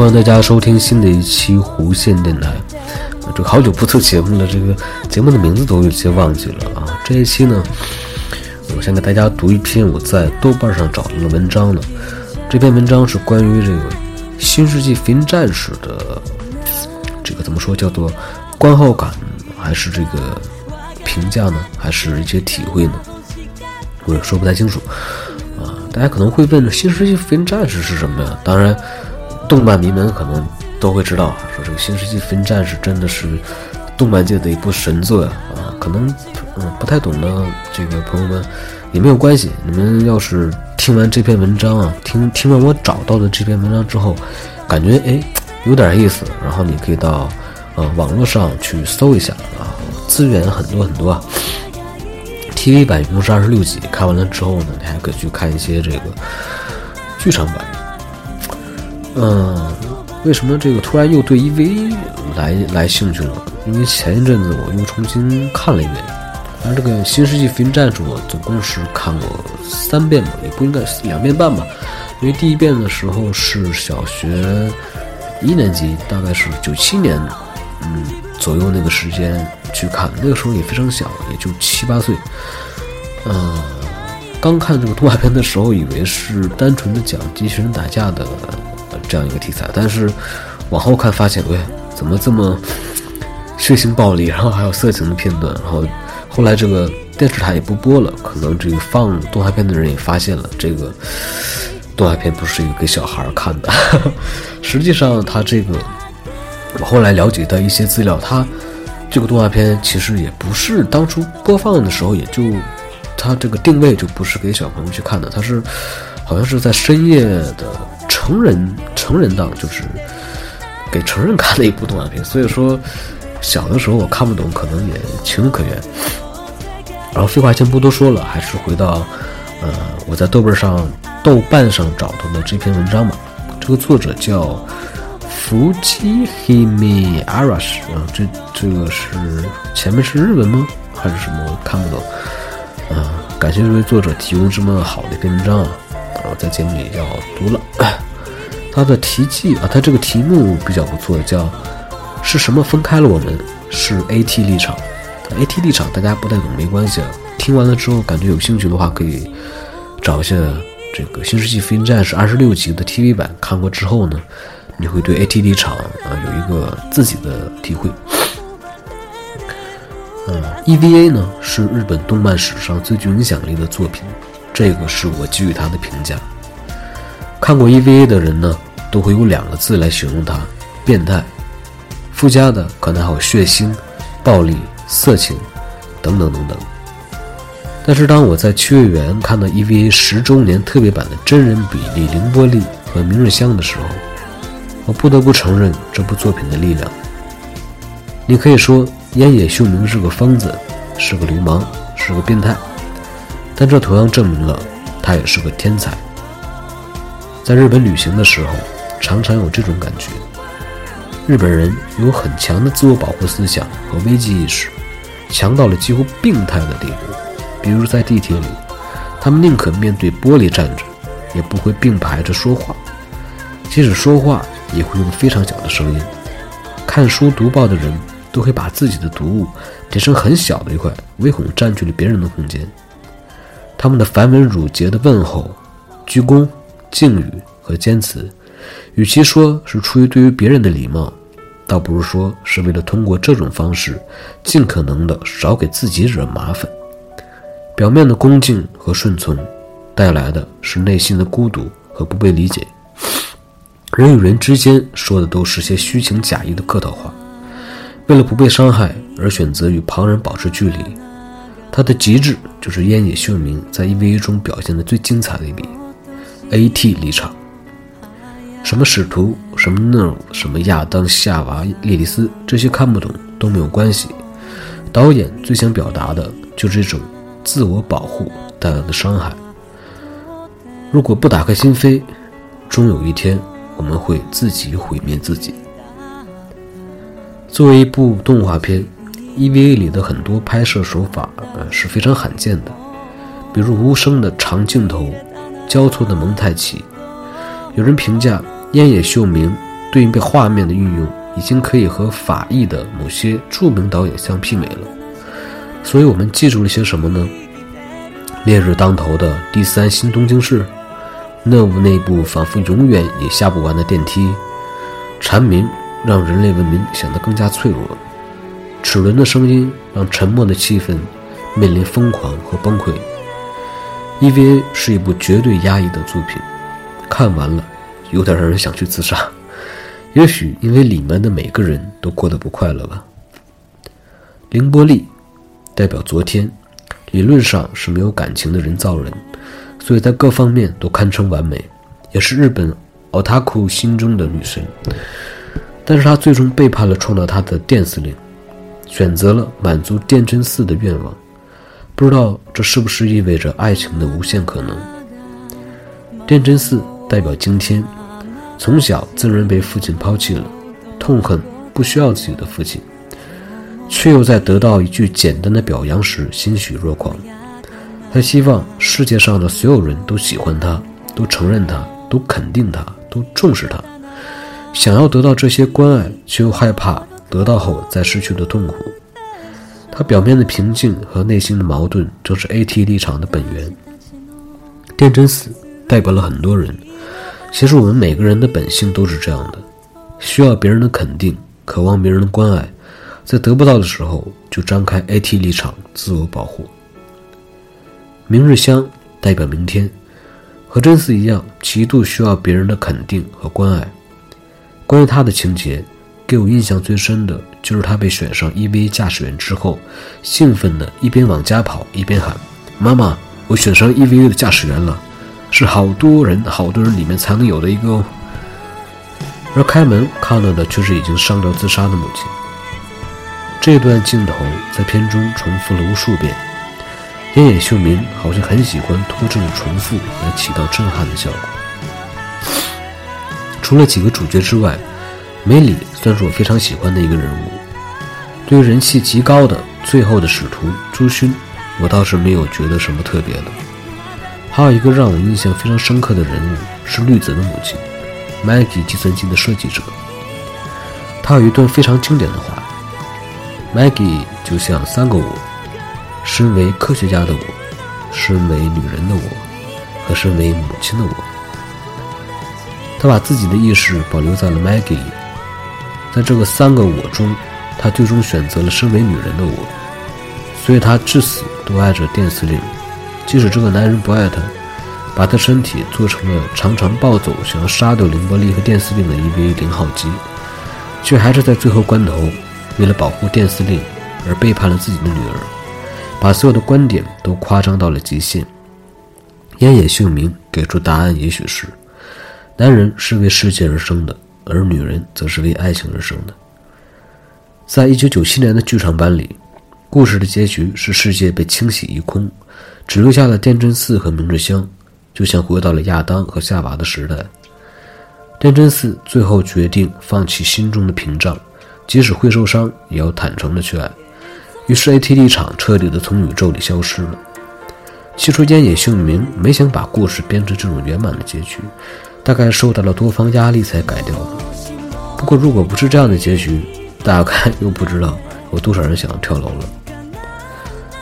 欢迎大家收听新的一期弧线电台。这好久不做节目了，这个节目的名字都有些忘记了啊。这一期呢，我先给大家读一篇我在豆瓣上找到的文章呢。这篇文章是关于这个《新世纪福音战士》的这个怎么说叫做观后感，还是这个评价呢？还是一些体会呢？我也说不太清楚啊。大家可能会问，《新世纪福音战士》是什么呀？当然。动漫迷们可能都会知道，说这个《新世纪福音战士》真的是动漫界的一部神作呀！啊，可能嗯不太懂的这个朋友们也没有关系，你们要是听完这篇文章啊，听听完我找到的这篇文章之后，感觉哎有点意思，然后你可以到呃网络上去搜一下啊，资源很多很多啊。TV 版一共是二十六集，看完了之后呢，你还可以去看一些这个剧场版。嗯，为什么这个突然又对 EV 来来兴趣了？因为前一阵子我又重新看了一遍，而这个《新世纪福音战士》我总共是看过三遍吧，也不应该两遍半吧。因为第一遍的时候是小学一年级，大概是九七年嗯左右那个时间去看，那个时候也非常小，也就七八岁。嗯，刚看这个动画片的时候，以为是单纯的讲机器人打架的。这样一个题材，但是往后看发现，喂，怎么这么血腥暴力，然后还有色情的片段，然后后来这个电视台也不播了，可能这个放动画片的人也发现了，这个动画片不是一个给小孩看的。实际上，他这个我后来了解到一些资料，他这个动画片其实也不是当初播放的时候，也就他这个定位就不是给小朋友去看的，他是好像是在深夜的。成人成人档就是给成人看的一部动画片，所以说小的时候我看不懂，可能也情有可原。然后废话先不多说了，还是回到呃我在豆瓣上豆瓣上找到的这篇文章吧。这个作者叫福基黑米阿拉什啊，这这个是前面是日文吗？还是什么？我看不懂。啊，感谢这位作者提供这么好的一篇文章啊，我在节目里要读了。他的题记啊，他这个题目比较不错，叫“是什么分开了我们？是 AT 立场，AT 立场大家不太懂没关系啊。听完了之后感觉有兴趣的话，可以找一下这个《新世纪福音战士》二十六集的 TV 版，看过之后呢，你会对 AT 立场啊有一个自己的体会。嗯，EVA 呢是日本动漫史上最具影响力的作品，这个是我给予他的评价。看过 EVA 的人呢，都会有两个字来形容它：变态。附加的可能还有血腥、暴力、色情等等等等。但是当我在秋叶原看到 EVA 十周年特别版的真人比例凌波丽和明日香的时候，我不得不承认这部作品的力量。你可以说烟野秀明是个疯子，是个流氓，是个变态，但这同样证明了他也是个天才。在日本旅行的时候，常常有这种感觉。日本人有很强的自我保护思想和危机意识，强到了几乎病态的地步。比如在地铁里，他们宁可面对玻璃站着，也不会并排着说话，即使说话也会用非常小的声音。看书读报的人都会把自己的读物叠成很小的一块，唯恐占据了别人的空间。他们的繁文缛节的问候、鞠躬、敬语和坚词，与其说是出于对于别人的礼貌，倒不如说是为了通过这种方式，尽可能的少给自己惹麻烦。表面的恭敬和顺从，带来的是内心的孤独和不被理解。人与人之间说的都是些虚情假意的客套话，为了不被伤害而选择与旁人保持距离。他的极致就是烟野秀明在 EVA 中表现的最精彩的一笔 AT 离场。什么使徒，什么诺什么亚当、夏娃、莉莉丝，这些看不懂都没有关系。导演最想表达的就是这种自我保护带来的伤害。如果不打开心扉，终有一天我们会自己毁灭自己。作为一部动画片。EVA 里的很多拍摄手法呃是非常罕见的，比如无声的长镜头、交错的蒙太奇。有人评价烟野秀明对应画面的运用已经可以和法裔的某些著名导演相媲美了。所以我们记住了些什么呢？烈日当头的第三新东京市，那部那部仿佛永远也下不完的电梯，蝉鸣让人类文明显得更加脆弱。齿轮的声音让沉默的气氛面临疯狂和崩溃。EVA 是一部绝对压抑的作品，看完了有点让人想去自杀。也许因为里面的每个人都过得不快乐吧。凌波丽代表昨天，理论上是没有感情的人造人，所以在各方面都堪称完美，也是日本奥塔库心中的女神。但是她最终背叛了创造她的电司令。选择了满足电真寺的愿望，不知道这是不是意味着爱情的无限可能。电真寺代表今天，从小自认被父亲抛弃了，痛恨不需要自己的父亲，却又在得到一句简单的表扬时欣喜若狂。他希望世界上的所有人都喜欢他，都承认他，都肯定他，都重视他，想要得到这些关爱，却又害怕。得到后再失去的痛苦，他表面的平静和内心的矛盾，正是 AT 立场的本源。电真死代表了很多人，其实我们每个人的本性都是这样的，需要别人的肯定，渴望别人的关爱，在得不到的时候就张开 AT 立场，自我保护。明日香代表明天，和真嗣一样，极度需要别人的肯定和关爱。关于他的情节。给我印象最深的就是他被选上 EVA 驾驶员之后，兴奋的一边往家跑一边喊：“妈妈，我选上 EVA 的驾驶员了，是好多人好多人里面才能有的一个哦。”而开门看到的却是已经上吊自杀的母亲。这段镜头在片中重复了无数遍，烟野秀明好像很喜欢拖这种重复来起到震撼的效果。除了几个主角之外。梅里算是我非常喜欢的一个人物。对于人气极高的最后的使徒朱勋，我倒是没有觉得什么特别的。还有一个让我印象非常深刻的人物是绿子的母亲，Maggie 计算机的设计者。他有一段非常经典的话：“Maggie 就像三个我，身为科学家的我，身为女人的我，和身为母亲的我。”他把自己的意识保留在了 Maggie。在这个三个我中，他最终选择了身为女人的我，所以他至死都爱着电司令，即使这个男人不爱她，把她身体做成了常常暴走、想要杀掉凌波丽和电司令的 EVA 零号机，却还是在最后关头，为了保护电司令而背叛了自己的女儿，把所有的观点都夸张到了极限。烟野秀明给出答案，也许是：男人是为世界而生的。而女人则是为爱情而生的。在一九九七年的剧场版里，故事的结局是世界被清洗一空，只留下了电真寺和明治香，就像回到了亚当和夏娃的时代。电真寺最后决定放弃心中的屏障，即使会受伤，也要坦诚的去爱。于是 AT 立场彻底的从宇宙里消失了。起初间也姓名没想把故事编成这种圆满的结局，大概受到了多方压力才改掉的。不过如果不是这样的结局，大概又不知道有多少人想要跳楼了。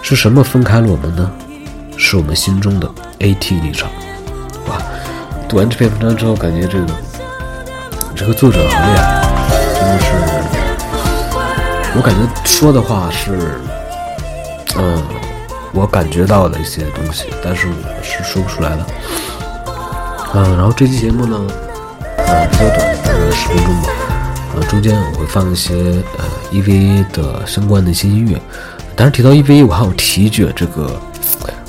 是什么分开了我们呢？是我们心中的 AT 立场。哇，读完这篇文章之后，感觉这个这个作者好厉害，真的是，我感觉说的话是，嗯，我感觉到的一些东西，但是我是说不出来的。嗯，然后这期节目呢，呃，比较短，大概十分钟吧。呃，中间我会放一些呃 EVA 的相关的一些音乐。但是提到 EVA，我还要提一句，这个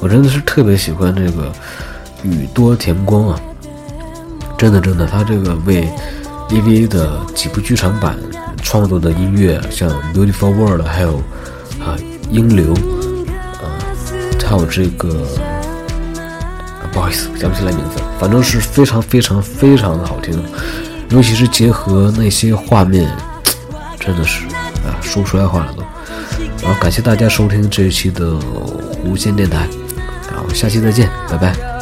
我真的是特别喜欢这个宇多田光啊，真的真的，他这个为 EVA 的几部剧场版创作的音乐，像《Beautiful World》，还有啊《英流》，啊，还有这个，不好意思，想不起来名字，反正是非常非常非常的好听，尤其是结合那些画面，真的是啊，说不出来话了都。然后，感谢大家收听这一期的无线电台，下期再见，拜拜。